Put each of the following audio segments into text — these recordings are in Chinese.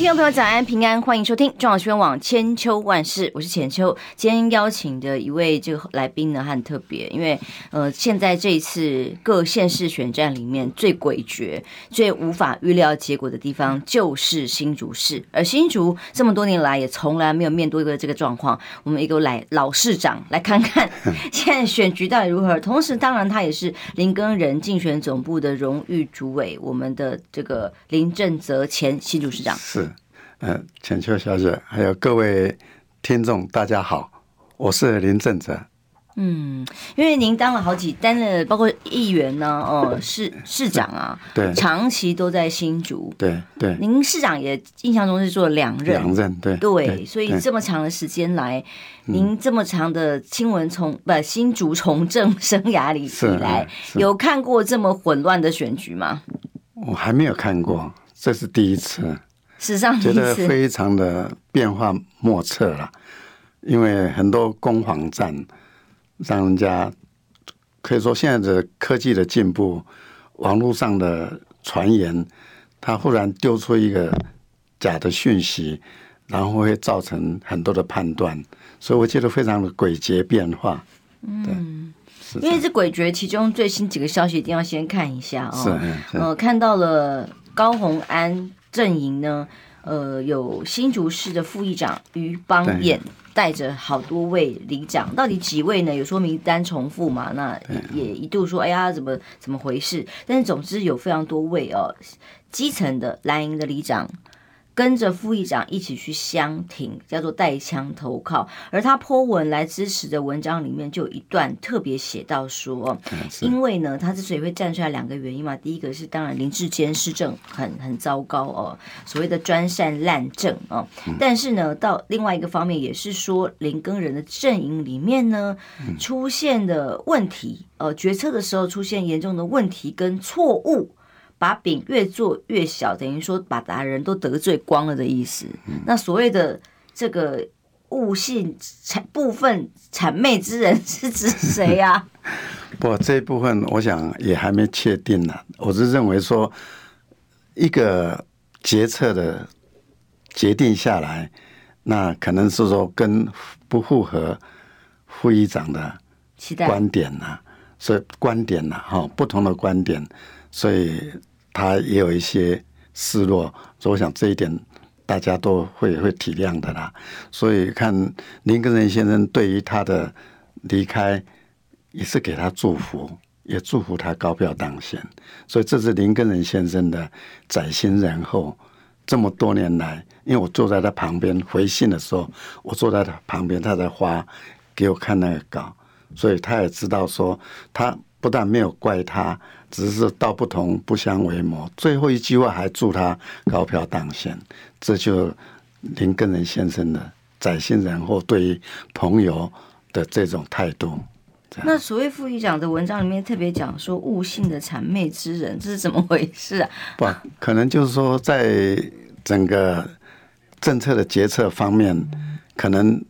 听众朋友，早安平安，欢迎收听中央新闻网千秋万世，我是浅秋。今天邀请的一位这个来宾呢，很特别，因为呃，现在这一次各县市选战里面最诡谲、最无法预料结果的地方，就是新竹市。而新竹这么多年来也从来没有面对过这个状况。我们一个来老市长来看看 现在选局到底如何。同时，当然他也是林根仁竞选总部的荣誉主委，我们的这个林正泽前新竹市长。是，呃，浅秋小姐，还有各位听众，大家好，我是林正哲。嗯，因为您当了好几担了，包括议员呢，哦，市市长啊，对，长期都在新竹，对对。您市长也印象中是做两任，两任，对对，对，所以这么长的时间来，您这么长的新闻从不新竹从政 生涯里以来，有看过这么混乱的选举吗？我还没有看过，这是第一次。史上觉得非常的变化莫测了，因为很多攻防战，让人家可以说现在的科技的进步，网络上的传言，他忽然丢出一个假的讯息，然后会造成很多的判断，所以我觉得非常的诡谲变化。嗯，因为这诡谲，其中最新几个消息一定要先看一下哦。是，呃，看到了高洪安。阵营呢，呃，有新竹市的副议长于邦彦带着好多位里长，到底几位呢？有说名单重复嘛？那也一度说，哎呀，怎么怎么回事？但是总之有非常多位哦，基层的蓝营的里长。跟着副议长一起去相挺，叫做带枪投靠。而他 po 文来支持的文章里面，就有一段特别写到说，因为呢，他之所以会站出来，两个原因嘛。第一个是当然林志坚施政很很糟糕哦，所谓的专善滥政哦。但是呢，到另外一个方面也是说，林耕人的阵营里面呢，出现的问题，呃，决策的时候出现严重的问题跟错误。把饼越做越小，等于说把达人都得罪光了的意思。嗯、那所谓的这个悟性谄部分谄媚之人是指谁呀、啊？不，这一部分我想也还没确定呢。我是认为说，一个决策的决定下来，那可能是说跟不符合副议长的观点呐，所以观点呐，哈，不同的观点，所以。他也有一些失落，所以我想这一点大家都会会体谅的啦。所以看林根仁先生对于他的离开，也是给他祝福，也祝福他高票当选。所以这是林根仁先生的宅心仁厚。这么多年来，因为我坐在他旁边回信的时候，我坐在他旁边，他在发给我看那个稿，所以他也知道说他。不但没有怪他，只是道不同不相为谋。最后一句话还祝他高票当选，这就林根仁先生的宅心仁厚对于朋友的这种态度。那所谓副议长的文章里面特别讲说悟性的谄媚之人，这是怎么回事啊？不，可能就是说在整个政策的决策方面，可能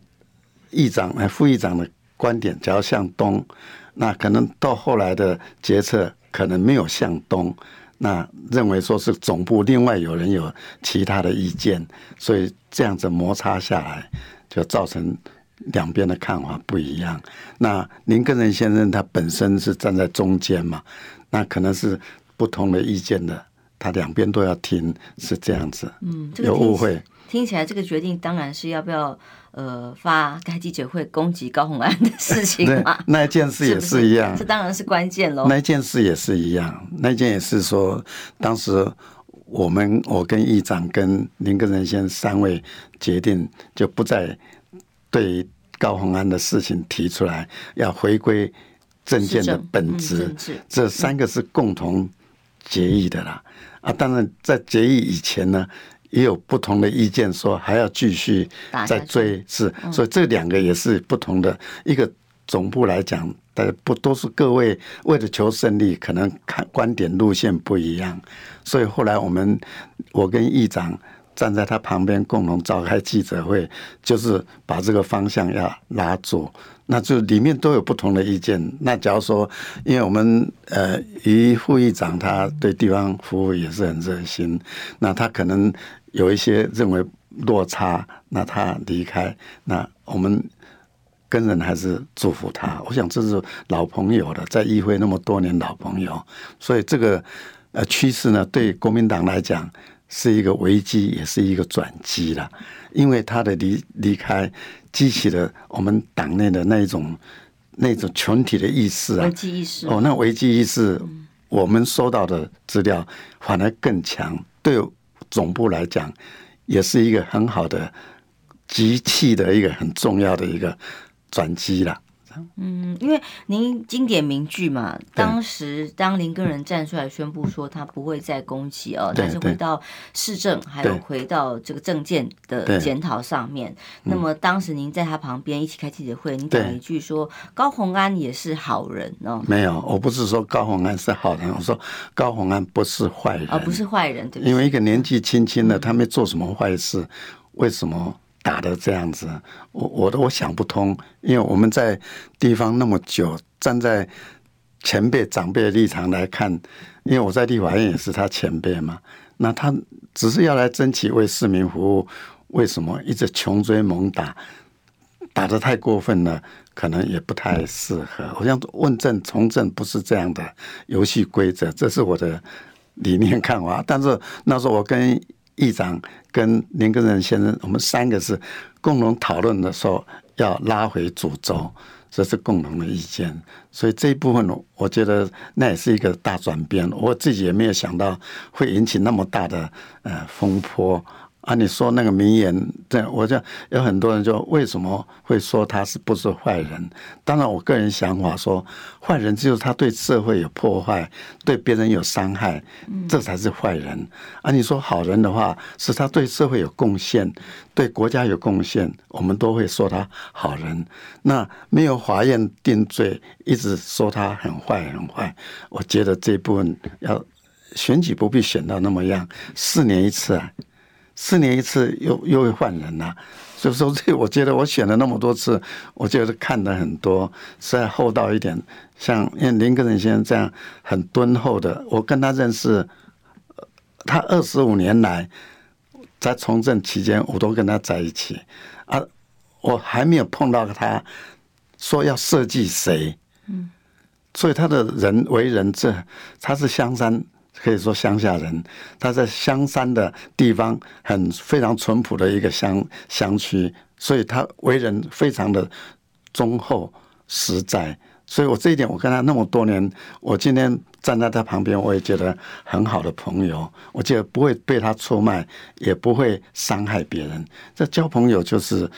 议长哎副议长的观点只要向东。那可能到后来的决策可能没有向东，那认为说是总部另外有人有其他的意见，所以这样子摩擦下来，就造成两边的看法不一样。那林根仁先生他本身是站在中间嘛，那可能是不同的意见的，他两边都要听，是这样子。嗯，有误会。听起来这个决定当然是要不要。呃，发开记者会攻击高红安的事情嘛，那一件事也是一样，这当然是关键喽。那一件事也是一样，那一件也是说，当时我们我跟议长跟林根仁先生三位决定，就不再对高红安的事情提出来，要回归政见的本质。这三个是共同决议的啦。啊，当然在决议以前呢。也有不同的意见，说还要继续再追，是，所以这两个也是不同的。一个总部来讲，大家不都是各位为了求胜利，可能看观点路线不一样，所以后来我们我跟议长站在他旁边共同召开记者会，就是把这个方向要拉住。那就里面都有不同的意见。那假如说，因为我们呃，于副议长他对地方服务也是很热心，那他可能有一些认为落差，那他离开，那我们跟人还是祝福他。我想这是老朋友了，在议会那么多年老朋友，所以这个呃趋势呢，对国民党来讲是一个危机，也是一个转机了。因为他的离离开，激起了我们党内的那一种那种群体的意识啊，危机意识哦，那危机意识，我们收到的资料反而更强，对总部来讲，也是一个很好的集气的一个很重要的一个转机了。嗯，因为您经典名句嘛，当时当林根人站出来宣布说他不会再攻击哦，但是回到市政，还有回到这个政见的检讨上面。那么当时您在他旁边一起开记者会，您讲了一句说高虹安也是好人哦。没有，我不是说高虹安是好人，我说高虹安不是坏人，而不是坏人，对。因为一个年纪轻轻的，他没做什么坏事，为什么？打的这样子，我我都我想不通，因为我们在地方那么久，站在前辈长辈的立场来看，因为我在立法院也是他前辈嘛，那他只是要来争取为市民服务，为什么一直穷追猛打，打得太过分了，可能也不太适合。我想问政从政不是这样的游戏规则，这是我的理念 看法。但是那时候我跟。议长跟林根仁先生，我们三个是共同讨论的时候，要拉回主轴，这是共同的意见。所以这一部分，我觉得那也是一个大转变。我自己也没有想到会引起那么大的呃风波。啊，你说那个名言，对，我就有很多人就为什么会说他是不是坏人？当然，我个人想法说，坏人就是他对社会有破坏，对别人有伤害，这才是坏人。啊，你说好人的话，是他对社会有贡献，对国家有贡献，我们都会说他好人。那没有法院定罪，一直说他很坏很坏，我觉得这部分要选举不必选到那么样，四年一次啊。四年一次又又会换人呐、啊，所以说这我觉得我选了那么多次，我觉得看的很多，实在厚道一点。像因为林耕仁先生这样很敦厚的，我跟他认识，他二十五年来在从政期间，我都跟他在一起啊，我还没有碰到他说要设计谁，嗯，所以他的人为人这他是香山。可以说乡下人，他在香山的地方很非常淳朴的一个乡乡区，所以他为人非常的忠厚实在。所以我这一点，我跟他那么多年，我今天站在他旁边，我也觉得很好的朋友。我觉得不会被他出卖，也不会伤害别人。这交朋友就是，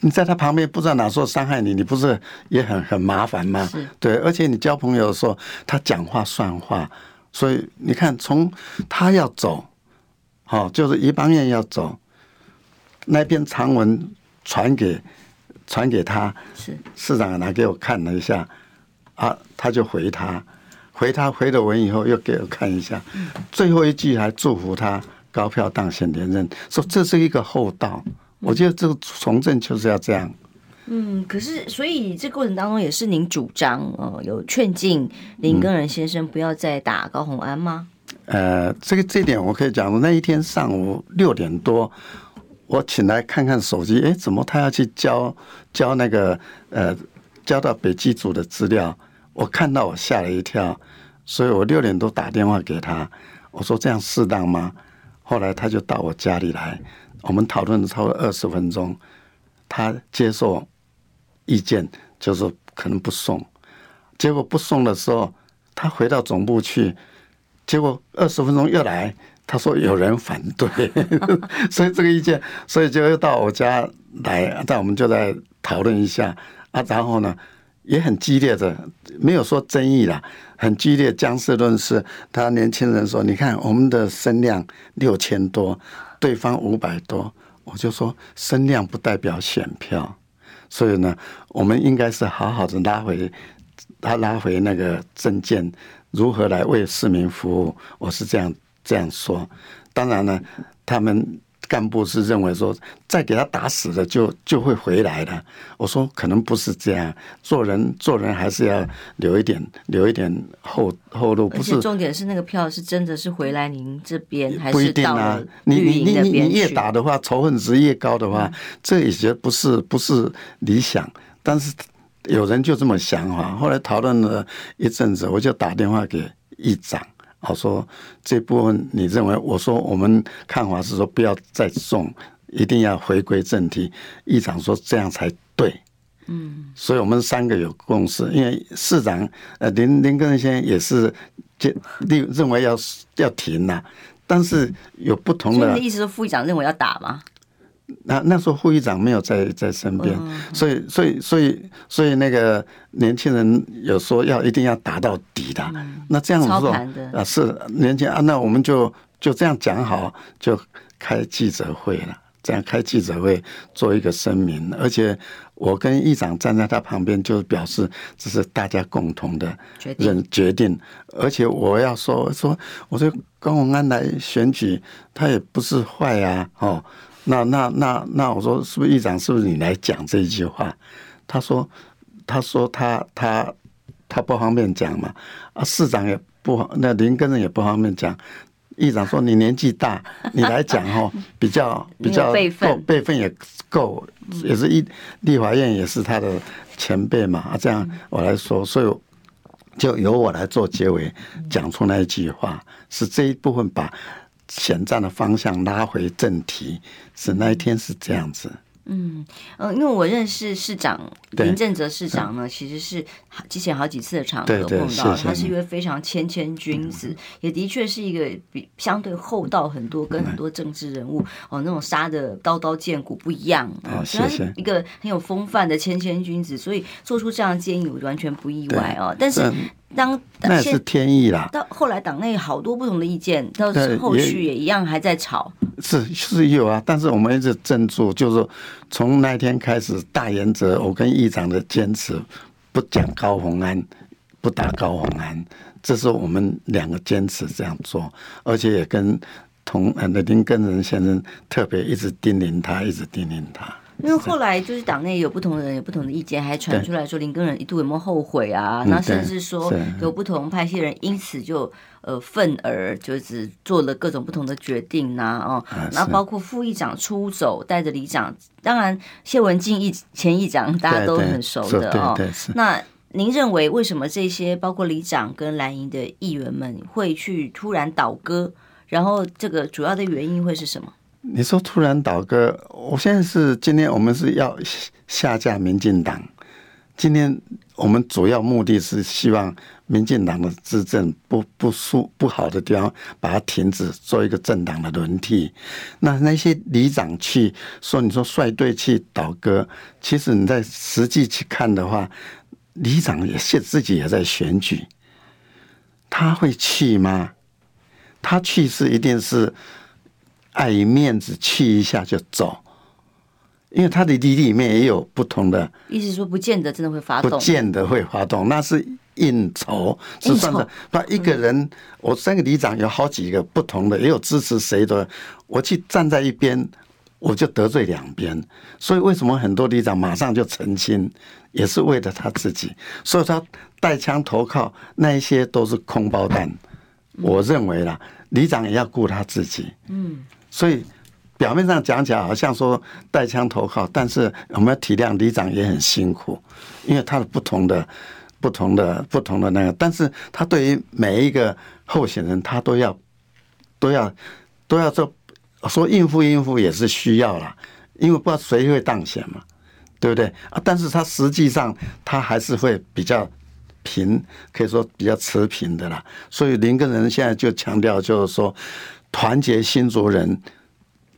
你在他旁边，不知道哪时候伤害你，你不是也很很麻烦吗？对，而且你交朋友的时候，他讲话算话。所以你看，从他要走，好，就是一邦彦要走，那篇长文传给传给他，是市长拿给我看了一下，啊，他就回他，回他回了文以后又给我看一下，最后一句还祝福他高票当选连任，说这是一个厚道，我觉得这个从政就是要这样。嗯，可是所以这过程当中也是您主张哦，有劝进林根仁先生不要再打高虹安吗？呃，这个这点我可以讲，那一天上午六点多，我起来看看手机，哎，怎么他要去交交那个呃交到北基组的资料？我看到我吓了一跳，所以我六点多打电话给他，我说这样适当吗？后来他就到我家里来，我们讨论了超过二十分钟，他接受。意见就是可能不送，结果不送的时候，他回到总部去，结果二十分钟又来，他说有人反对，所以这个意见，所以就又到我家来，但我们就在讨论一下啊，然后呢也很激烈的，没有说争议啦，很激烈，将事论事。他年轻人说：“你看我们的声量六千多，对方五百多。”我就说：“声量不代表选票。”所以呢，我们应该是好好的拉回，他拉回那个证件，如何来为市民服务？我是这样这样说。当然呢，他们干部是认为说，再给他打死了就就会回来的。我说可能不是这样，做人做人还是要留一点留一点后后路。不是重点是那个票是真的是回来您这边，还不一定啊。你你你你你越打的话，仇恨值越高的话，这也觉得不是不是理想。但是有人就这么想哈。后来讨论了一阵子，我就打电话给议长。我说这部分你认为？我说我们看法是说不要再送，一定要回归正题。议长说这样才对，嗯，所以我们三个有共识。因为市长呃林林根先生也是就认认为要要停呐，但是有不同的。你的意思是副议长认为要打吗？那那时候副议长没有在在身边，所以所以所以所以那个年轻人有说要一定要打到底的，那这样子说啊是年轻啊，那我们就就这样讲好，就开记者会了，这样开记者会做一个声明，而且我跟议长站在他旁边，就表示这是大家共同的人决定，而且我要说说，我说高虹安来选举，他也不是坏啊，哦。那那那那我说是不是议长？是不是你来讲这一句话？他说，他说他他他不方便讲嘛。啊，市长也不，那林根人也不方便讲。议长说你年纪大，你来讲哦，比较 比较够辈分也够，也是一立法院也是他的前辈嘛。啊，这样我来说，所以就由我来做结尾，讲出那一句话，是这一部分把。前站的方向拉回正题，是那一天是这样子。嗯，呃，因为我认识市长林正泽市长呢，其实是之前好几次的场合碰到，他是一位非常谦谦君子，也的确是一个比相对厚道很多，跟很多政治人物哦那种杀的刀刀见骨不一样啊，所以他是一个很有风范的谦谦君子，所以做出这样的建议，我完全不意外哦。但是。当那是天意啦。到后来党内好多不同的意见，到后续也一样还在吵。是是有啊，但是我们一直镇住，就是从那天开始，大原则，我跟议长的坚持，不讲高红安，不打高红安，这是我们两个坚持这样做，而且也跟同呃林根仁先生特别一直叮咛他，一直叮咛他。因为后来就是党内有不同的人有不同的意见，还传出来说林耕仁一度有没有后悔啊？那甚至说有不同派系的人因此就呃愤而就是做了各种不同的决定呐哦，那包括副议长出走带着里长，当然谢文静一前议长大家都很熟的哦。那您认为为什么这些包括里长跟蓝营的议员们会去突然倒戈？然后这个主要的原因会是什么？你说突然倒戈，我现在是今天我们是要下架民进党。今天我们主要目的是希望民进党的执政不不舒不好的地方，把它停止，做一个政党的轮替。那那些里长去说，你说率队去倒戈，其实你在实际去看的话，里长也现自己也在选举，他会去吗？他去是一定是。碍于面子，去一下就走，因为他的里里面也有不同的意思，说不见得真的会发动，不见得会发动，那是应酬，是算的。那一个人，我三个里长有好几个不同的，也有支持谁的，我去站在一边，我就得罪两边。所以为什么很多里长马上就澄清，也是为了他自己。所以他带枪投靠那一些都是空包弹。我认为啦，里长也要顾他自己。嗯。所以表面上讲起来好像说带枪投靠，但是我们要体谅里长也很辛苦，因为他的不同的、不同的、不同的那个，但是他对于每一个候选人，他都要、都要、都要做说应付应付也是需要啦，因为不知道谁会当选嘛，对不对啊？但是他实际上他还是会比较平，可以说比较持平的啦。所以林根仁现在就强调就是说。团结新竹人，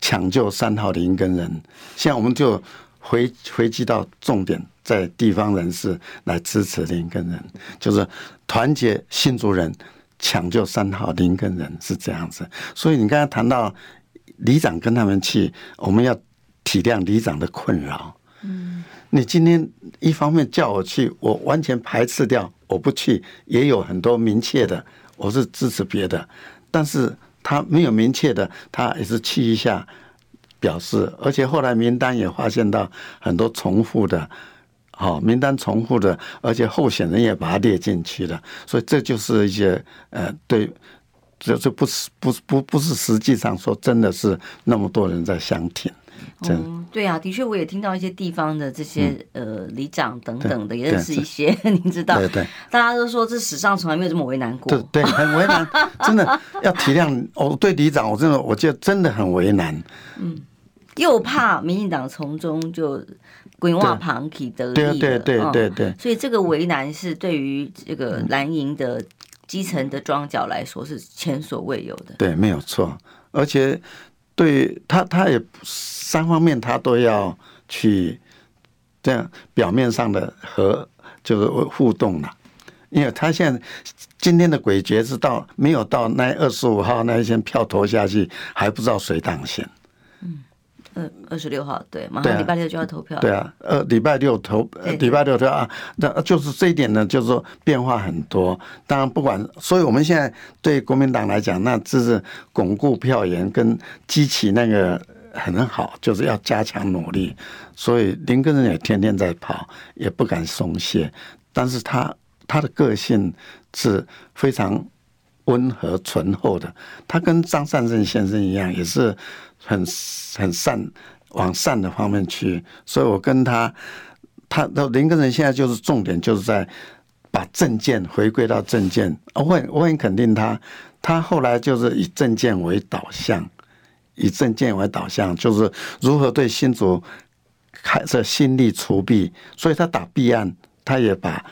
抢救三号林根人。现在我们就回回击到重点，在地方人士来支持林根人，就是团结新竹人，抢救三号林根人是这样子。所以你刚才谈到里长跟他们去，我们要体谅里长的困扰。嗯，你今天一方面叫我去，我完全排斥掉，我不去，也有很多明确的，我是支持别的，但是。他没有明确的，他也是去一下，表示，而且后来名单也发现到很多重复的，好名单重复的，而且候选人也把它列进去了，所以这就是一些呃对。这这不是不不不是实际上说真的是那么多人在相挺，嗯，对啊，的确我也听到一些地方的这些、嗯、呃里长等等的，也认识一些，您知道，对对，大家都说这史上从来没有这么为难过，对对，很为难，真的要体谅。我对里长，我真的我觉得真的很为难，嗯，又怕民进党从中就滚瓦旁起得利，对对对对对，所以这个为难是对于这个蓝营的。基层的庄脚来说是前所未有的，对，没有错。而且对他，他也三方面他都要去这样表面上的和就是互动了，因为他现在今天的诡谲是到没有到那二十五号那一天票投下去，还不知道谁当选。嗯，二十六号对，马上礼拜六就要投票。对啊，呃，礼拜六投，礼拜六投啊，那就是这一点呢，就是说变化很多。当然，不管，所以我们现在对国民党来讲，那这是巩固票源跟激起那个很好，就是要加强努力。所以林根人也天天在跑，也不敢松懈。但是他他的个性是非常温和醇厚的，他跟张善政先生一样，也是。很很善往善的方面去，所以我跟他，他林根仁现在就是重点，就是在把政见回归到政见。我很我很肯定他，他后来就是以政见为导向，以政见为导向，就是如何对新竹开设新力除弊。所以他打弊案，他也把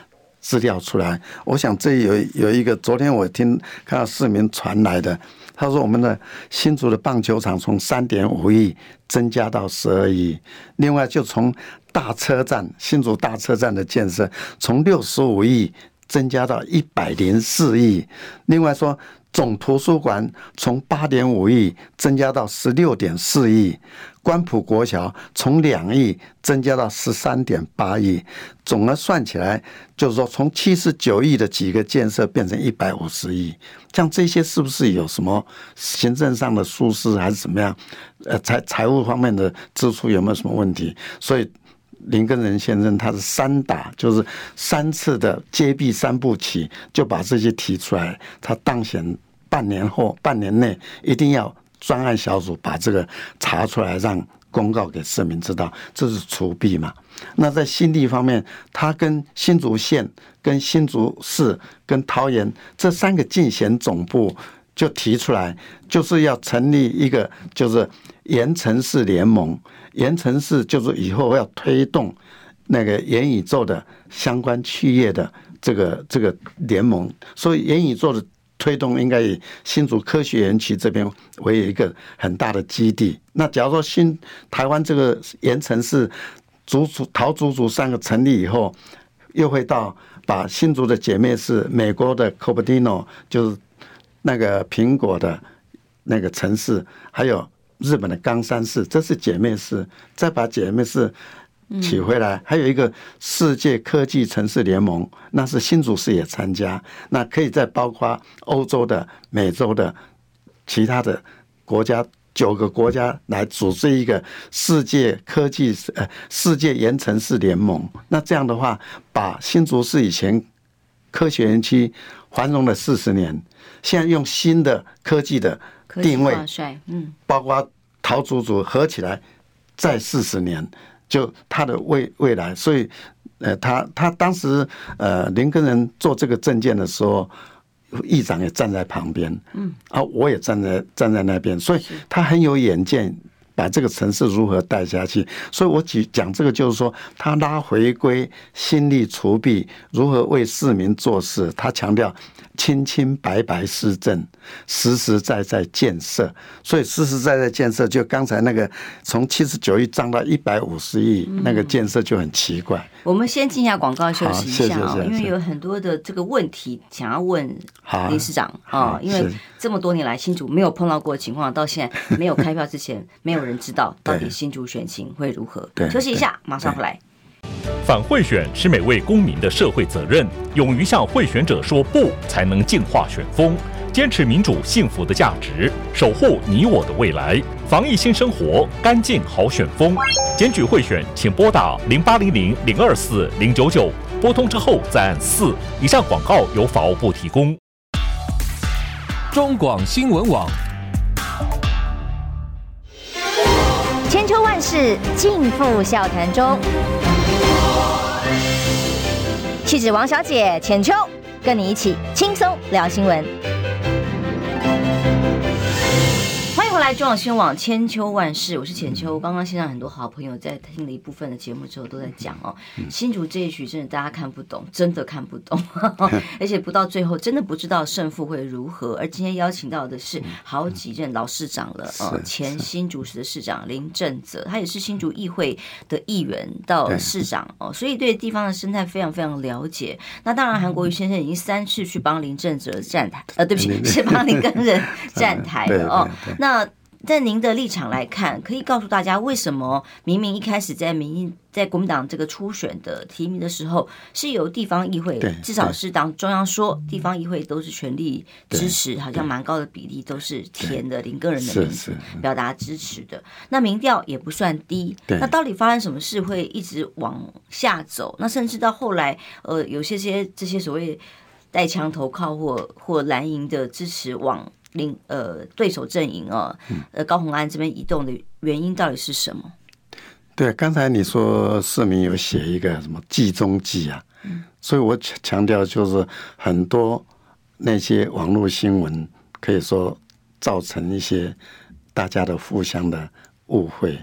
资料出来。我想这有有一个，昨天我听看到市民传来的。他说：“我们的新竹的棒球场从三点五亿增加到十二亿，另外就从大车站新竹大车站的建设从六十五亿增加到一百零四亿，另外说。”总图书馆从八点五亿增加到十六点四亿，关埔国小从两亿增加到十三点八亿，总额算起来就是说从七十九亿的几个建设变成一百五十亿，像这些是不是有什么行政上的疏失还是怎么样？呃，财财务方面的支出有没有什么问题？所以林根仁先生他是三打，就是三次的揭弊三部曲，就把这些提出来，他当选。半年后，半年内一定要专案小组把这个查出来，让公告给市民知道，这是除弊嘛。那在新地方面，他跟新竹县、跟新竹市、跟桃园这三个竞选总部就提出来，就是要成立一个，就是盐城市联盟。盐城市就是以后要推动那个元宇宙的相关企业的这个这个联盟，所以元宇宙的。推动应该以新竹科学园区这边为一个很大的基地。那假如说新台湾这个盐城市竹竹桃竹竹三个成立以后，又会到把新竹的姐妹市美国的 Cupertino 就是那个苹果的那个城市，还有日本的冈山市，这是姐妹市，再把姐妹市。取回来，还有一个世界科技城市联盟，那是新竹市也参加，那可以再包括欧洲的、美洲的其他的国家九个国家来组织一个世界科技呃世界盐城市联盟。那这样的话，把新竹市以前科学园区繁荣了四十年，现在用新的科技的定位，嗯，包括陶竹竹合起来再四十年。就他的未未来，所以，呃，他他当时呃林根人做这个证件的时候，议长也站在旁边，嗯，啊，我也站在站在那边，所以他很有远见，把这个城市如何带下去。所以我举讲这个就是说，他拉回归心力除弊，如何为市民做事，他强调。清清白白施政，实实在在建设，所以实实在在建设，就刚才那个从七十九亿涨到一百五十亿，那个建设就很奇怪。嗯、我们先进一下广告休息一下啊，因为有很多的这个问题想要问林市长啊，因为这么多年来新竹没有碰到过的情况，到现在没有开票之前，没有人知道到底 新竹选情会如何。休息一下，马上回来。反贿选是每位公民的社会责任，勇于向贿选者说不，才能净化选风。坚持民主幸福的价值，守护你我的未来。防疫新生活，干净好选风。检举贿选，请拨打零八零零零二四零九九，拨通之后再按四。以上广告由法务部提供。中广新闻网。千秋万世尽付笑谈中。气质王小姐浅秋，跟你一起轻松聊新闻。后来中广新闻网千秋万世，我是浅秋。刚刚现场很多好朋友在听了一部分的节目之后，都在讲哦，新竹这一局真的大家看不懂，真的看不懂，而且不到最后真的不知道胜负会如何。而今天邀请到的是好几任老市长了，哦，前新竹市的市长林正泽，他也是新竹议会的议员到市长哦，所以对地方的生态非常非常了解。那当然，韩国瑜先生已经三次去帮林正泽站台，呃，对不起，是帮林根仁 站台了哦。那在您的立场来看，可以告诉大家为什么明明一开始在民意在国民党这个初选的提名的时候，是由地方议会，至少是当中央说地方议会都是全力支持，好像蛮高的比例都是填的林个人的名字表达支持的。那民调也不算低，那到底发生什么事会一直往下走？那甚至到后来，呃，有些些这些所谓带枪投靠或或蓝营的支持往。另呃，对手阵营哦，呃，高鸿安这边移动的原因到底是什么？对，刚才你说市民有写一个什么计中计啊，嗯所以我强强调就是很多那些网络新闻可以说造成一些大家的互相的误会。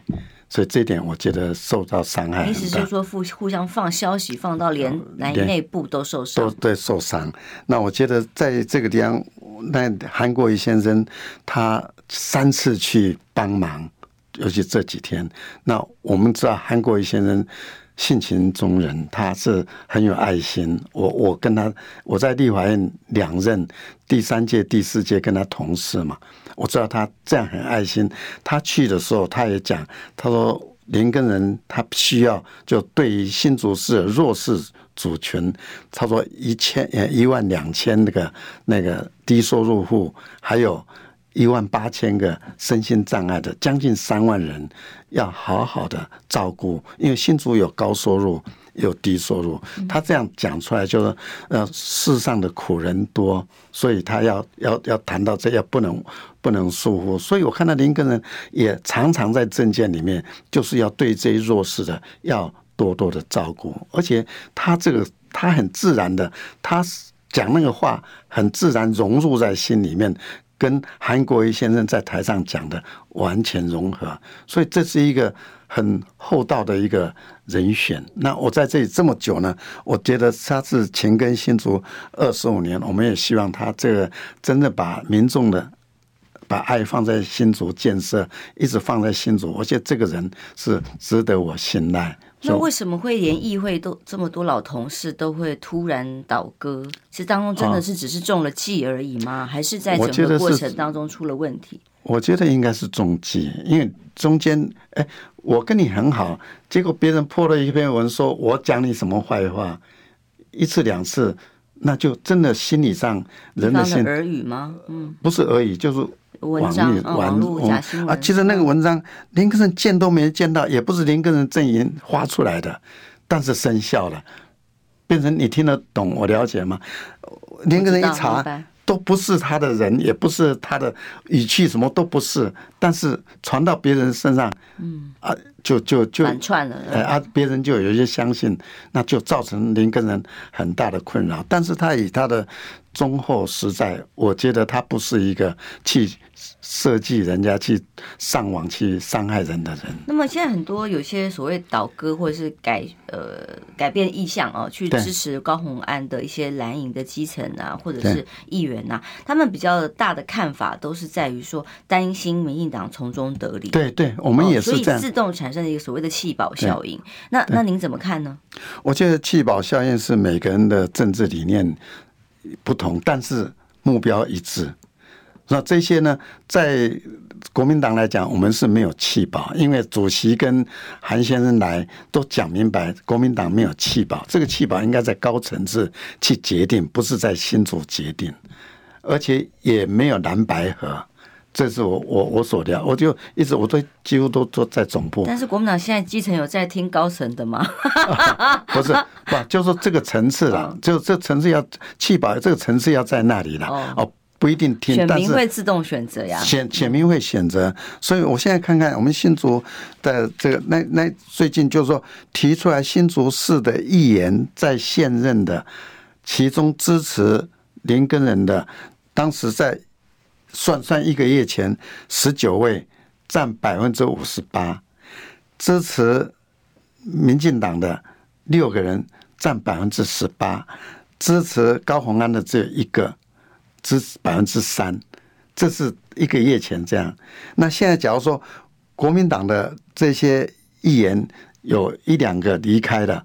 所以这点我觉得受到伤害。意思是说，互互相放消息，放到连内内部都受伤，都对受伤。那我觉得在这个地方，那韩国瑜先生他三次去帮忙，尤其这几天。那我们知道韩国瑜先生性情中人，他是很有爱心。我我跟他我在立法院两任，第三届、第四届跟他同事嘛。我知道他这样很爱心。他去的时候，他也讲，他说林根人他需要就对于新竹市弱势族群，差不多一千呃一万两千那个那个低收入户，还有一万八千个身心障碍的，将近三万人，要好好的照顾，因为新竹有高收入。有低收入，他这样讲出来就是，呃，世上的苦人多，所以他要要要谈到这要不能不能疏忽，所以我看到林根人也常常在政见里面，就是要对这些弱势的要多多的照顾，而且他这个他很自然的，他讲那个话很自然融入在心里面，跟韩国瑜先生在台上讲的完全融合，所以这是一个。很厚道的一个人选。那我在这里这么久呢，我觉得他是勤耕新竹二十五年，我们也希望他这个真的把民众的把爱放在新竹建设，一直放在新竹。我觉得这个人是值得我信赖。那为什么会连议会都这么多老同事都会突然倒戈？其实当中真的是只是中了计而已吗？还是在整个过程当中出了问题？我觉得应该是中计，因为中间哎。我跟你很好，结果别人破了一篇文，说我讲你什么坏话，一次两次，那就真的心理上人的心耳语吗？嗯，不是耳语，就是网络网络假新闻啊。其实那个文章林耕仁见都没见到，也不是林耕仁阵营发出来的，但是生效了，变成你听得懂我了解吗？林耕仁一查。都不是他的人，也不是他的语气，什么都不是。但是传到别人身上，嗯啊，就就就反串了，哎啊，别人就有一些相信，那就造成林根仁很大的困扰。但是他以他的。忠厚实在，我觉得他不是一个去设计人家去上网去伤害人的人。那么现在很多有些所谓倒戈或者是改呃改变意向哦，去支持高虹安的一些蓝营的基层啊，或者是议员呐、啊，他们比较大的看法都是在于说担心民进党从中得利。对对，我们也是这样，所以自动产生了一个所谓的弃保效应。那那您怎么看呢？我觉得弃保效应是每个人的政治理念。不同，但是目标一致。那这些呢，在国民党来讲，我们是没有弃保，因为主席跟韩先生来都讲明白，国民党没有弃保。这个弃保应该在高层次去决定，不是在新竹决定。而且也没有蓝白合。这是我我我所料，我就一直我都几乎都都在总部。但是国民党现在基层有在听高层的吗？啊、不是，不就是说这个层次了，哦、就这层次要弃保，这个层次要在那里了。哦，哦，不一定听，选民会自动选择呀。选选民会选择，所以我现在看看我们新竹的这个，那那最近就是说提出来新竹市的议员在现任的，其中支持林根人的，当时在。算算一个月前十九位占百分之五十八，支持民进党的六个人占百分之十八，支持高虹安的只有一个，支持百分之三，这是一个月前这样。那现在假如说国民党的这些议员有一两个离开了，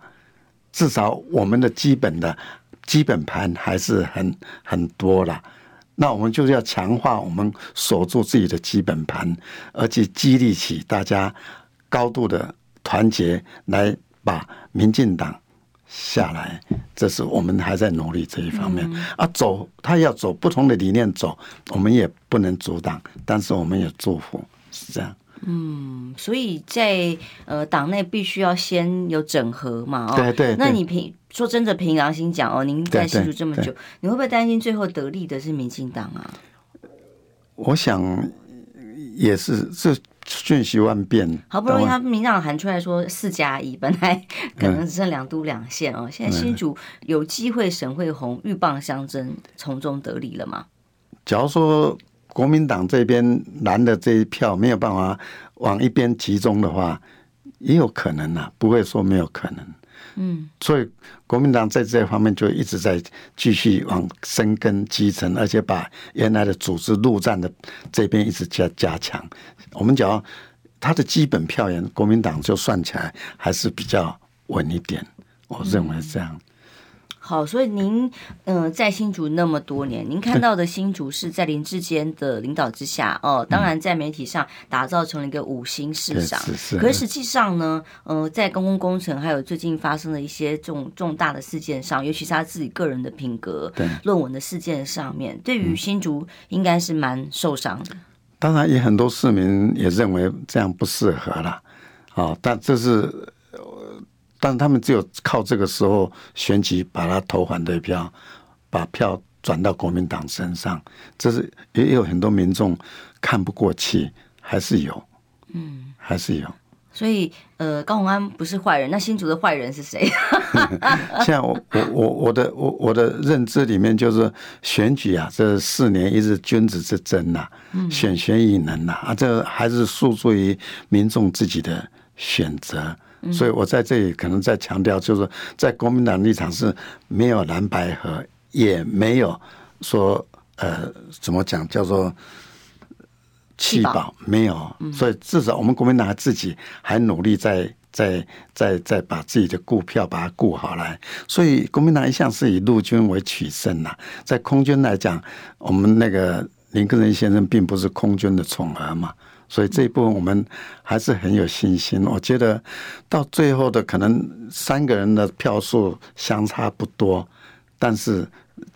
至少我们的基本的基本盘还是很很多了。那我们就是要强化我们守住自己的基本盘，而且激励起大家高度的团结，来把民进党下来。这是我们还在努力这一方面啊。走，他要走不同的理念走，我们也不能阻挡，但是我们也祝福，是这样。嗯，所以在呃党内必须要先有整合嘛，哦，对对。那你凭说真的凭良心讲哦，您在新竹这么久，你会不会担心最后得利的是民进党啊？我想也是，这瞬息万变。好不容易他民进党喊出来说四加一，本来可能只剩两都两县哦，现在新竹有机会沈惠红鹬蚌相争，从中得利了吗？假如说。国民党这边蓝的这一票没有办法往一边集中的话，也有可能呐、啊，不会说没有可能。嗯，所以国民党在这方面就一直在继续往深耕基层，而且把原来的组织陆战的这边一直加加强。我们讲他的基本票源，国民党就算起来还是比较稳一点，我认为这样。好，所以您嗯、呃，在新竹那么多年，您看到的新竹是在林志坚的领导之下哦，当然在媒体上打造成了一个五星市长。是是。可是实际上呢，呃，在公共工程还有最近发生的一些重重大的事件上，尤其是他自己个人的品格、论文的事件上面，对于新竹应该是蛮受伤的。当然，也很多市民也认为这样不适合了。哦，但这是。但他们只有靠这个时候选举把他投反对票，把票转到国民党身上，这是也有很多民众看不过去，还是有，嗯，还是有。所以，呃，高虹安不是坏人，那新竹的坏人是谁？现在我我我我的我我的认知里面就是选举啊，这四年一直君子之争呐、啊，选贤与能呐，啊，这还是诉诸于民众自己的选择。所以我在这里可能在强调，就是在国民党立场是没有蓝白合，也没有说呃怎么讲叫做弃保，没有。所以至少我们国民党自己还努力在在在在把自己的股票把它顾好来。所以国民党一向是以陆军为取胜呐，在空军来讲，我们那个林根仁先生并不是空军的宠儿嘛。所以这一部分我们还是很有信心。我觉得到最后的可能三个人的票数相差不多，但是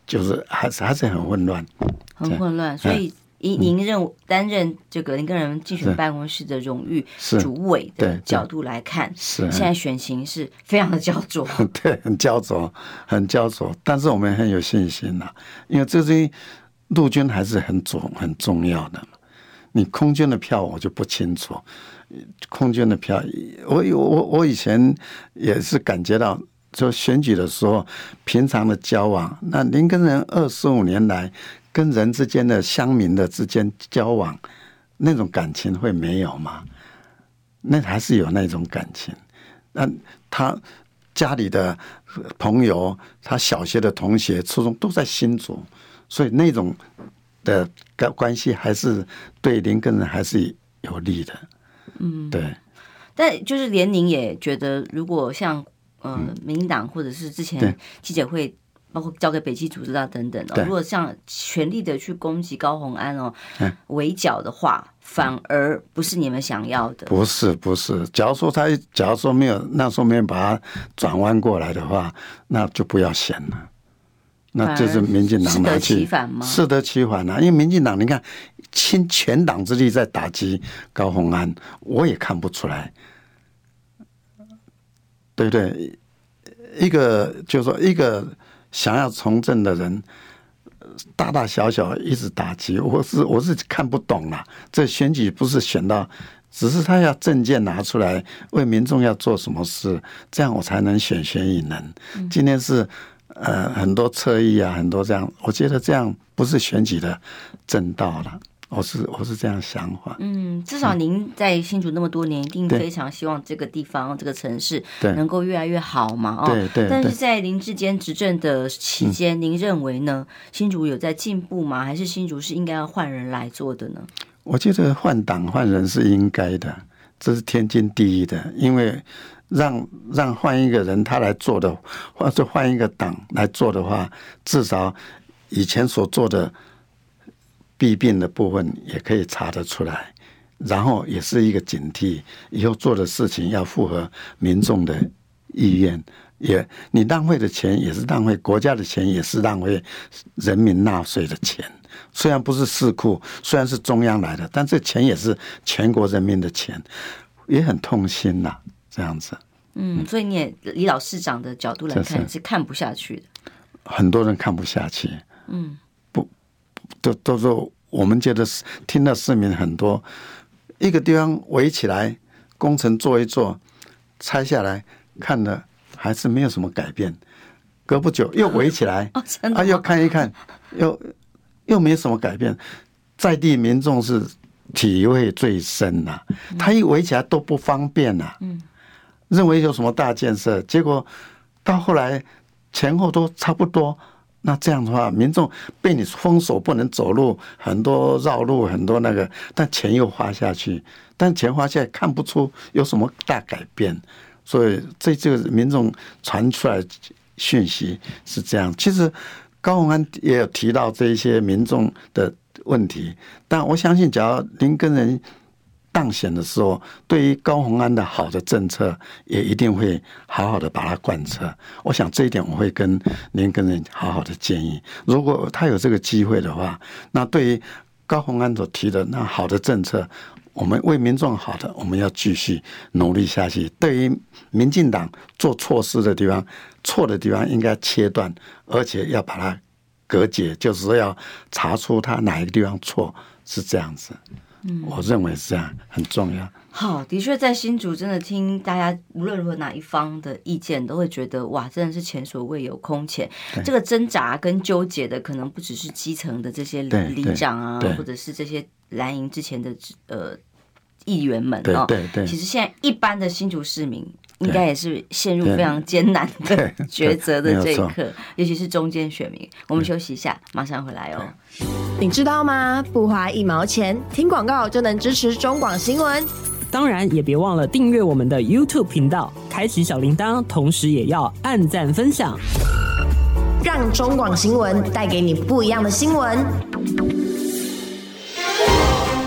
就是还是还是很混乱，很混乱。所以您您任担任这个林根人竞选办公室的荣誉主委的角度来看，是现在选情是非常的焦灼，对，很焦灼，很焦灼。但是我们很有信心呐，因为这是陆军还是很重很重要的。你空军的票我就不清楚，空军的票，我我我以前也是感觉到，就选举的时候，平常的交往，那您跟人二十五年来跟人之间的乡民的之间交往，那种感情会没有吗？那还是有那种感情。那他家里的朋友，他小学的同学、初中都在新竹，所以那种。的关关系还是对林耕仁还是有利的，嗯，对。但就是连您也觉得，如果像呃民进党或者是之前记者会，包括交给北基组织啊等等哦，如果像全力的去攻击高虹安哦，围剿的话，反而不是你们想要的。不是不是，假如说他假如说没有那时候没有把他转弯过来的话，那就不要选了。那就是民进党拿去适得其反吗？适得其反啊！因为民进党，你看倾全党之力在打击高鸿安，我也看不出来，对不对？一个就是说，一个想要从政的人，大大小小一直打击，我是我是看不懂了。这选举不是选到，只是他要证件拿出来，为民众要做什么事，这样我才能选选赢人。今天是。呃，很多侧翼啊，很多这样，我觉得这样不是选举的正道了。我是我是这样想法。嗯，至少您在新竹那么多年，一定非常希望这个地方、这个城市能够越来越好嘛。哦，对对。但是在林志坚执政的期间，您认为呢？新竹有在进步吗？还是新竹是应该要换人来做的呢？我觉得换党换人是应该的，这是天经地义的，因为。让让换一个人他来做的，或者换一个党来做的话，至少以前所做的弊病的部分也可以查得出来，然后也是一个警惕，以后做的事情要符合民众的意愿。也你浪费的钱也是浪费国家的钱，也是浪费人民纳税的钱。虽然不是市库，虽然是中央来的，但这钱也是全国人民的钱，也很痛心呐。这样子，嗯，所以你也以老市长的角度来看，是看不下去的。很多人看不下去，嗯，不，都都说我们觉得听到市民很多，一个地方围起来，工程做一做，拆下来看了还是没有什么改变，隔不久又围起来，啊，又看一看，又又没什么改变，在地民众是体会最深呐，他一围起来都不方便呐，嗯。认为有什么大建设，结果到后来前后都差不多。那这样的话，民众被你封锁不能走路，很多绕路，很多那个，但钱又花下去，但钱花下来看不出有什么大改变。所以这就是民众传出来讯息是这样。其实高虹安也有提到这一些民众的问题，但我相信，只要林耕仁。当选的时候，对于高虹安的好的政策，也一定会好好的把它贯彻。我想这一点，我会跟您跟人好好的建议。如果他有这个机会的话，那对于高虹安所提的那好的政策，我们为民众好的，我们要继续努力下去。对于民进党做错事的地方、错的地方，应该切断，而且要把它隔绝，就是要查出他哪一个地方错，是这样子。嗯，我认为是这样，很重要。好，的确，在新竹真的听大家无论如何哪一方的意见，都会觉得哇，真的是前所未有空前。这个挣扎跟纠结的，可能不只是基层的这些里长啊，或者是这些蓝营之前的呃议员们哦。对对，对。其实现在一般的新竹市民。应该也是陷入非常艰难的 抉择的这一刻，尤其是中间选民。我们休息一下，马上回来哦。你知道吗？不花一毛钱，听广告就能支持中广新闻。当然，也别忘了订阅我们的 YouTube 频道，开启小铃铛，同时也要按赞分享，让中广新闻带给你不一样的新闻。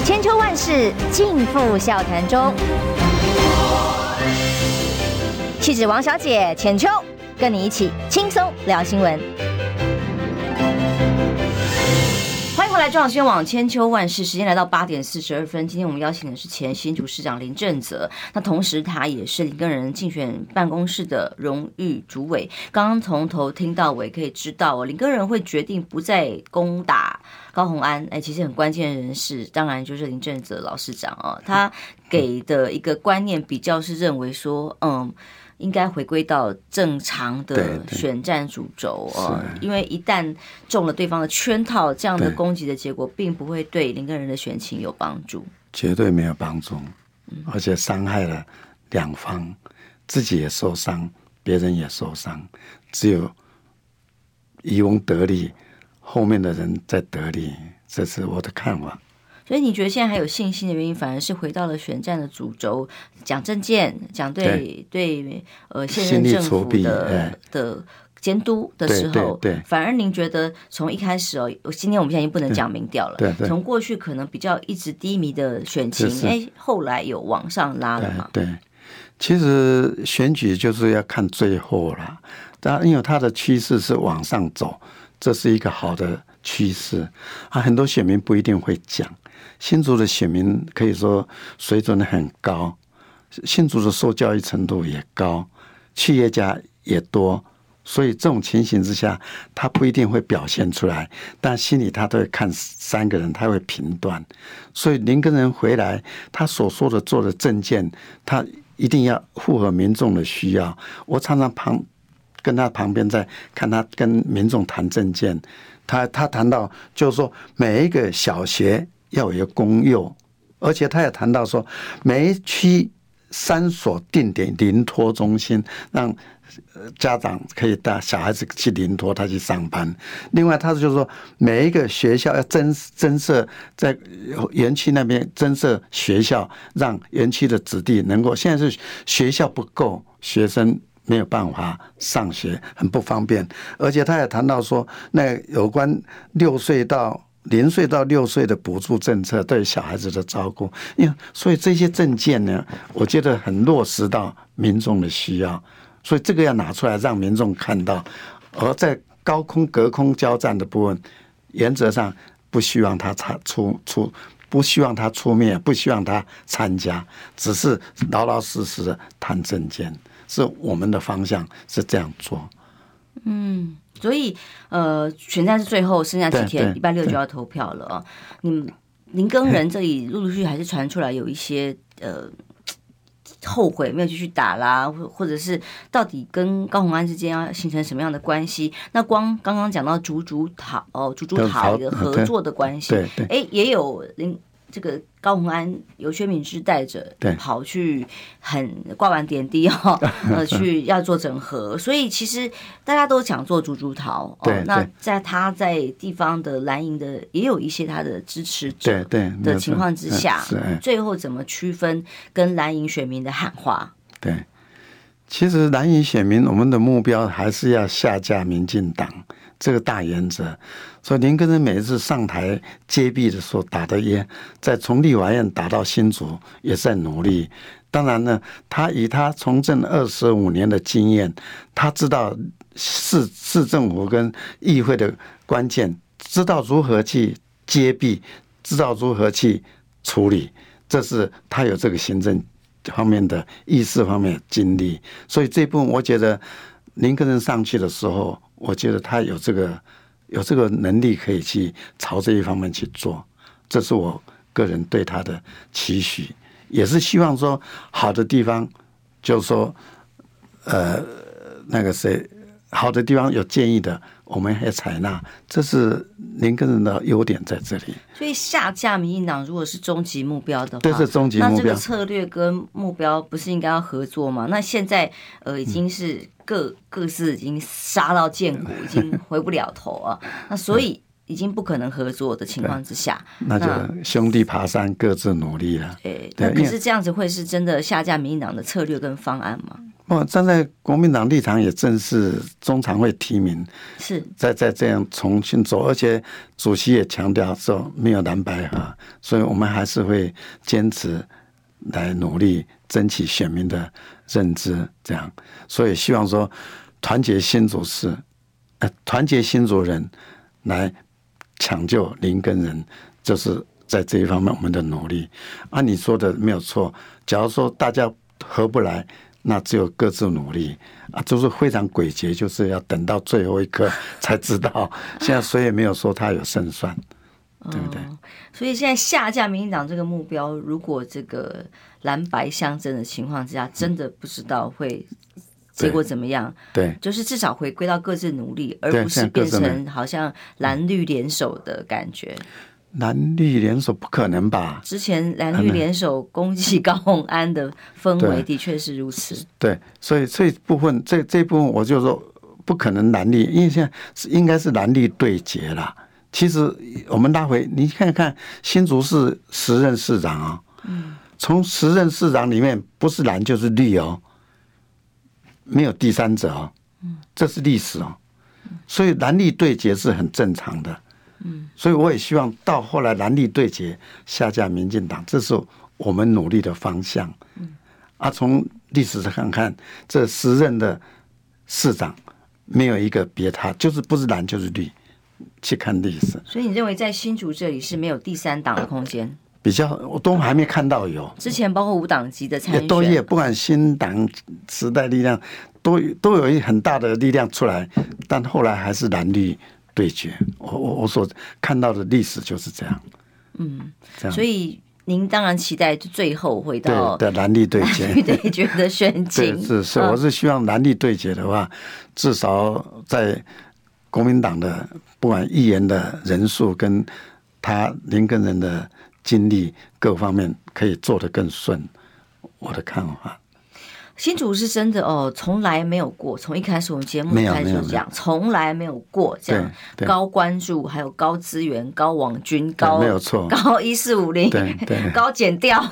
千秋万世尽付笑谈中。气质王小姐浅秋，跟你一起轻松聊新闻。欢迎回来，中广新闻网千秋万世，时间来到八点四十二分。今天我们邀请的是前新竹市长林正则，那同时他也是林根仁竞选办公室的荣誉主委。刚刚从头听到尾，可以知道哦，林根仁会决定不再攻打高虹安。哎，其实很关键的人士，当然就是林正则老市长哦。他给的一个观念比较是认为说，嗯。应该回归到正常的选战主轴啊，因为一旦中了对方的圈套，这样的攻击的结果并不会对林耕仁的选情有帮助，绝对没有帮助，而且伤害了两方，自己也受伤，别人也受伤，只有渔翁得利，后面的人在得利，这是我的看法。所以你觉得现在还有信心的原因，反而是回到了选战的主轴，讲政见，讲对对，对呃现任政府的的监督的时候，对，对，对，反而您觉得从一开始哦，今天我们现在已经不能讲民调了，对，对，对，从过去可能比较一直低迷的选情，哎，后来有往上拉了嘛？对，其实选举就是要看最后了，但因为它的趋势是往上走。这是一个好的趋势啊。很多选民不一定会讲，新竹的选民可以说水准很高，新竹的受教育程度也高，企业家也多。所以这种情形之下，他不一定会表现出来，但心里他都会看三个人，他会评断。所以林耕仁回来，他所说的、做的政见，他一定要符合民众的需要。我常常旁跟他旁边在看他跟民众谈政见，他他谈到就是说，每一个小学要有一个公幼，而且他也谈到说，每一区三所定点临托中心让。家长可以带小孩子去临托他去上班。另外，他就是说，每一个学校要增增设在园区那边增设学校，让园区的子弟能够。现在是学校不够，学生没有办法上学，很不方便。而且，他也谈到说，那有关六岁到零岁到六岁的补助政策对小孩子的照顾，因为所以这些政见呢，我觉得很落实到民众的需要。所以这个要拿出来让民众看到，而在高空隔空交战的部分，原则上不希望他出出出，不希望他出面，不希望他参加，只是老老实实的谈政见，是我们的方向是这样做。嗯，所以呃，选战是最后剩下几天，礼拜六就要投票了啊。你林耕仁这里陆陆续续还是传出来有一些呃。后悔没有继续打啦，或或者是到底跟高虹安之间要形成什么样的关系？那光刚刚讲到竹竹桃哦，竹竹桃一个合作的关系，哎，也有林。这个高虹安由薛敏之带着跑去很挂完点滴哦，呃，去要做整合，所以其实大家都想做竹竹桃哦。那在他在地方的蓝营的也有一些他的支持者的情况之下，最后怎么区分跟蓝营选民的喊话？对，其实蓝营选民我们的目标还是要下架民进党。这个大原则，所以林耕仁每一次上台接臂的时候打的烟，在从立法院打到新竹也在努力。当然呢，他以他从政二十五年的经验，他知道市市政府跟议会的关键，知道如何去接臂，知道如何去处理，这是他有这个行政方面的意识方面的经历。所以这部分我觉得林耕仁上去的时候。我觉得他有这个有这个能力，可以去朝这一方面去做，这是我个人对他的期许，也是希望说好的地方，就是说，呃，那个谁，好的地方有建议的，我们也采纳，这是您个人的优点在这里。所以下架民进党如果是终极目标的话，这是终极目标。那这个策略跟目标不是应该要合作吗？那现在呃已经是。各各自已经杀到见骨，已经回不了头啊！那所以已经不可能合作的情况之下，那就兄弟爬山，各自努力了。对，那可是这样子会是真的下架民进党的策略跟方案吗？哦，站在国民党立场，也正是中常会提名，是在在这样重新走，而且主席也强调说没有蓝白合，所以我们还是会坚持来努力争取选民的。认知这样，所以希望说团结新竹市，呃，团结新竹人来抢救林根人，就是在这一方面我们的努力。啊，你说的没有错。假如说大家合不来，那只有各自努力啊，就是非常诡谲，就是要等到最后一刻才知道。现在谁也没有说他有胜算。对不对？所以现在下架民进党这个目标，如果这个蓝白相争的情况之下，真的不知道会结果怎么样。对，就是至少回归到各自努力，而不是变成好像蓝绿联手的感觉。蓝绿联手不可能吧？之前蓝绿联手攻击高鸿安的氛围的确是如此。对，对，所以这部分这这部分我就说不可能蓝绿，因为现在是应该是蓝绿对决了。其实我们拉回，你看看新竹市时任市长啊，嗯，从时任市长里面不是蓝就是绿哦，没有第三者哦，嗯，这是历史哦，所以蓝绿对决是很正常的，嗯，所以我也希望到后来蓝绿对决下架民进党，这是我们努力的方向，嗯，啊，从历史上看看这时任的市长没有一个别他，就是不是蓝就是绿。去看历史。所以你认为在新竹这里是没有第三党的空间？比较我都还没看到有。之前包括无党籍的参选，都也不管新党时代力量都都有一很大的力量出来，但后来还是蓝绿对决。我我我所看到的历史就是这样。嗯，这样。所以。您当然期待最后回到对的蓝绿对决，对决的选情是是，我是希望蓝绿对决的话，至少在国民党的不管议员的人数跟他林耕仁的经历各方面，可以做得更顺。我的看法。新竹是真的哦，从来没有过。从一开始我们节目开始就讲，从来没有过这样高关注，还有高资源、高网军、高没有错、高一四五零、高减掉，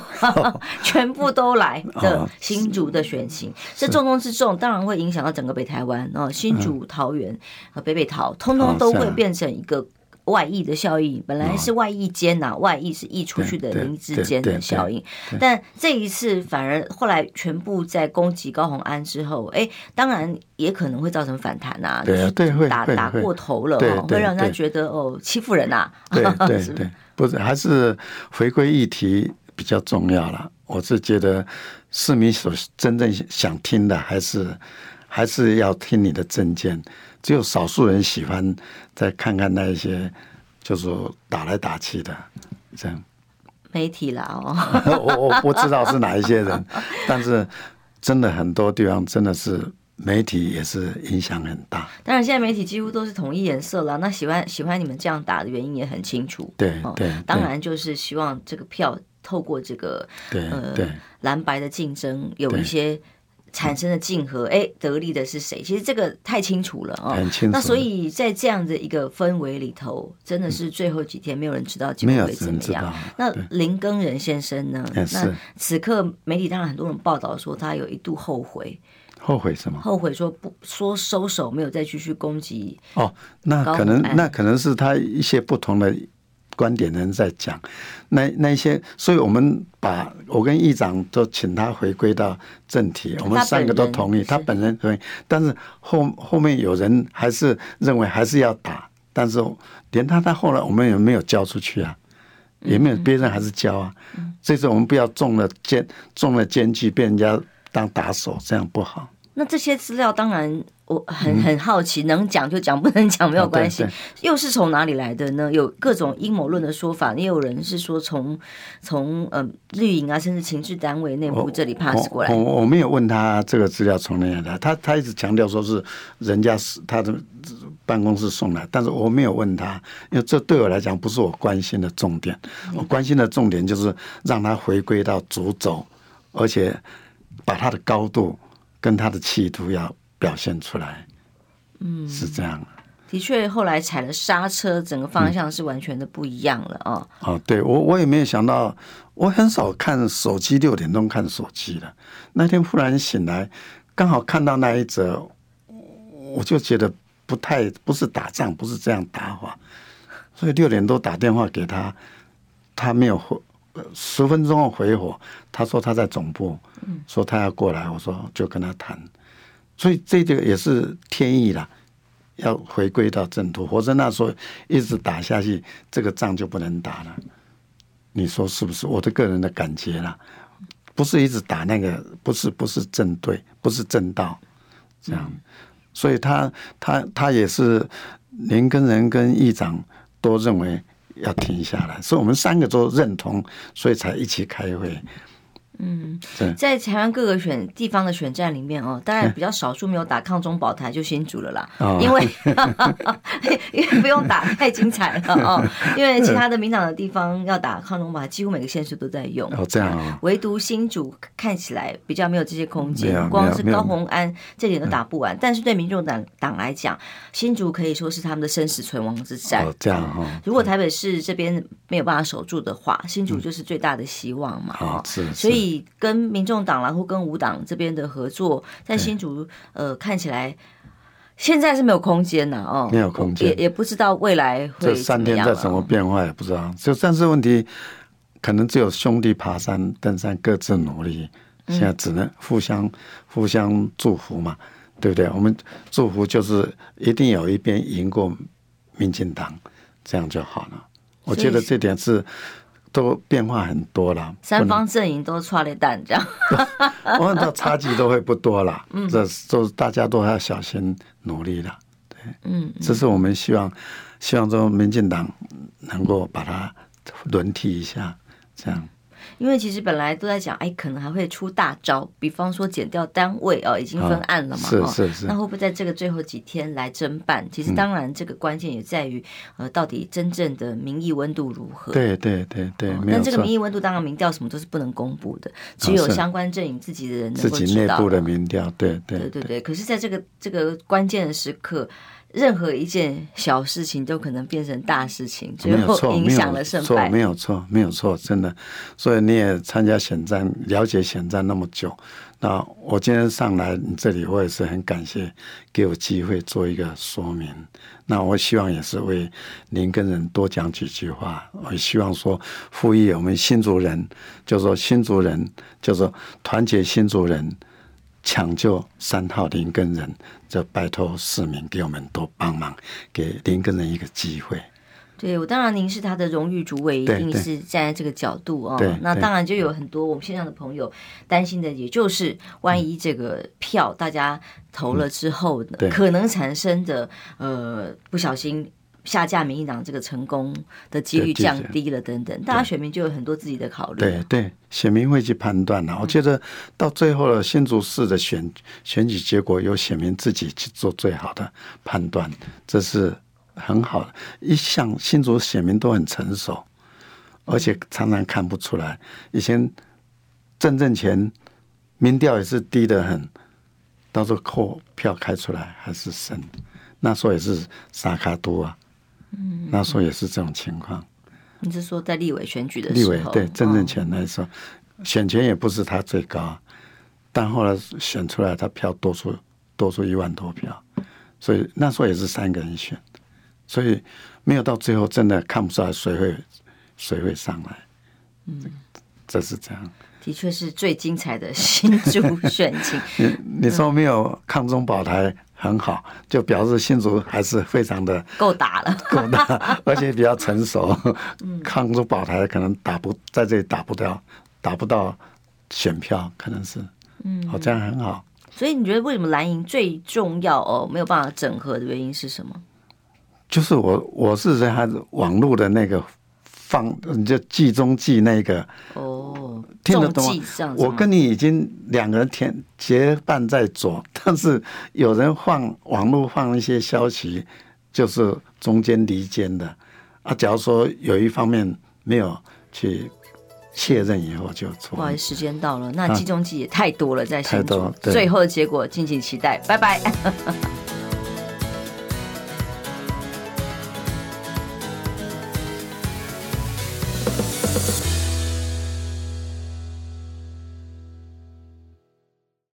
全部都来的新竹的选情，这重中之重，当然会影响到整个北台湾哦。新竹、桃园和北北桃，通通都会变成一个。外溢的效应本来是外溢间呐，外溢是溢出去的林之间的效应，但这一次反而后来全部在攻击高虹安之后，哎，当然也可能会造成反弹呐，就是打打过头了哈，会让人家觉得哦欺负人呐。对 对对，不是，还是回归议题比较重要了。我是觉得市民所真正想听的，还是还是要听你的政见。只有少数人喜欢再看看那一些，就是打来打去的，这样。媒体啦哦，我我不知道是哪一些人，但是真的很多地方真的是媒体也是影响很大。当然，现在媒体几乎都是统一颜色了。那喜欢喜欢你们这样打的原因也很清楚。对对，当然就是希望这个票透过这个呃蓝白的竞争有一些。产生的竞合，哎，得利的是谁？其实这个太清楚了哦。很清楚。那所以在这样的一个氛围里头，真的是最后几天没有人知道结果会怎么样。那林耕仁先生呢？那此刻媒体当然很多人报道说他有一度后悔，后悔什么？后悔说不说收手，没有再继续攻击。哦，那可能那可能是他一些不同的。观点的人在讲，那那些，所以我们把我跟议长都请他回归到正题，我们三个都同意，他本人同意，但是后后面有人还是认为还是要打，但是连他到后来我们也没有交出去啊，也没有别人还是交啊，这次我们不要中了奸中了奸计，被人家当打手，这样不好。那这些资料当然我很很好奇，能讲就讲，不能讲没有关系。又是从哪里来的呢？有各种阴谋论的说法，也有人是说从从呃绿营啊，甚至情治单位内部这里 pass 过来。我我，我没有问他这个资料从哪里来，他他一直强调说是人家是他的办公室送来，但是我没有问他，因为这对我来讲不是我关心的重点。我关心的重点就是让他回归到主轴，而且把他的高度。跟他的企图要表现出来，嗯，是这样。的确，后来踩了刹车，整个方向是完全的不一样了啊！哦，对我我也没有想到，我很少看手机，六点钟看手机的。那天忽然醒来，刚好看到那一则，我就觉得不太不是打仗，不是这样打法，所以六点多打电话给他，他没有回。十分钟后回我，他说他在总部，说他要过来，我说就跟他谈，所以这个也是天意啦，要回归到正途，否则那时候一直打下去，这个仗就不能打了。你说是不是？我的个人的感觉啦，不是一直打那个，不是不是正对，不是正道，这样，所以他他他也是林根人跟议长都认为。要停下来，所以我们三个都认同，所以才一起开会。嗯，在台湾各个选地方的选战里面哦，当然比较少数没有打抗中保台就新竹了啦，因为 因为不用打太精彩了哦，因为其他的民党的地方要打抗中保台，几乎每个县市都在用哦，这样，唯独新竹看起来比较没有这些空间，光是高虹安这点都打不完，但是对民众党党来讲，新竹可以说是他们的生死存亡之战。这样哈，如果台北市这边没有办法守住的话，新竹就是最大的希望嘛，哦，是，所以。跟民众党，然后跟五党这边的合作，在新竹呃看起来现在是没有空间呐，哦，没有空间，也也不知道未来会这三天在什么变化也不知道。就但是问题，可能只有兄弟爬山登山各自努力，现在只能互相互相祝福嘛，对不对？我们祝福就是一定有一边赢过民进党，这样就好了。我觉得这点是都变化很多了，三方阵营都剉咧等这样，我看到差距都会不多了。嗯，这都大家都要小心努力了。对，嗯，这是我们希望，希望说民进党能够把它轮替一下，这样。因为其实本来都在讲，哎，可能还会出大招，比方说减掉单位哦，已经分案了嘛，哦、是是是。那会不会在这个最后几天来侦办？其实当然，这个关键也在于，呃，到底真正的民意温度如何？对对对对。哦、但这个民意温度，当然民调什么都是不能公布的，只有相关阵营自己的人能够知道。自己内部的民调，对对对对对。可是，在这个这个关键的时刻。任何一件小事情都可能变成大事情，最后影响了胜败。没有错，没有错，真的。所以你也参加选战，了解选战那么久，那我今天上来你这里，我也是很感谢给我机会做一个说明。那我希望也是为您跟人多讲几句话。我希望说，呼吁我们新族人，就说新族人，就说团结新族人。抢救三号林根人，就拜托市民给我们多帮忙，给林根人一个机会。对，我当然您是他的荣誉主委，一定是站在这个角度哦。那当然就有很多我们线上的朋友担心的，也就是万一这个票大家投了之后，嗯、可能产生的呃不小心。下架民进党这个成功的几率降低了，等等，大家选民就有很多自己的考虑。对对，选民会去判断了。我觉得到最后的新竹市的选选举结果，由选民自己去做最好的判断，这是很好的。一向新竹选民都很成熟，而且常常看不出来。以前政政前民调也是低得很，到时候扣票开出来还是胜，那时候也是沙卡多啊。嗯，那时候也是这种情况。你是说在立委选举的时候？立委对郑正权那时候，选前也不是他最高，但后来选出来他票多出多出一万多票，所以那时候也是三个人选，所以没有到最后真的看不出来谁会谁会上来。嗯，这是这样。的确是最精彩的新竹选情。你你说没有抗中保台？很好，就表示新竹还是非常的够打了，够大，而且比较成熟。抗住保台可能打不在这里打不掉，打不到选票，可能是，嗯，好，这样很好。所以你觉得为什么蓝营最重要哦？没有办法整合的原因是什么？就是我我是在他网络的那个。放你就计中计那个哦，听得懂吗？我跟你已经两个人天结伴在左，但是有人放网络放一些消息，就是中间离间的啊。假如说有一方面没有去确认以后就错。不好意思，时间到了，那计中计也太多了，在心中。最后的结果敬请期待，拜拜。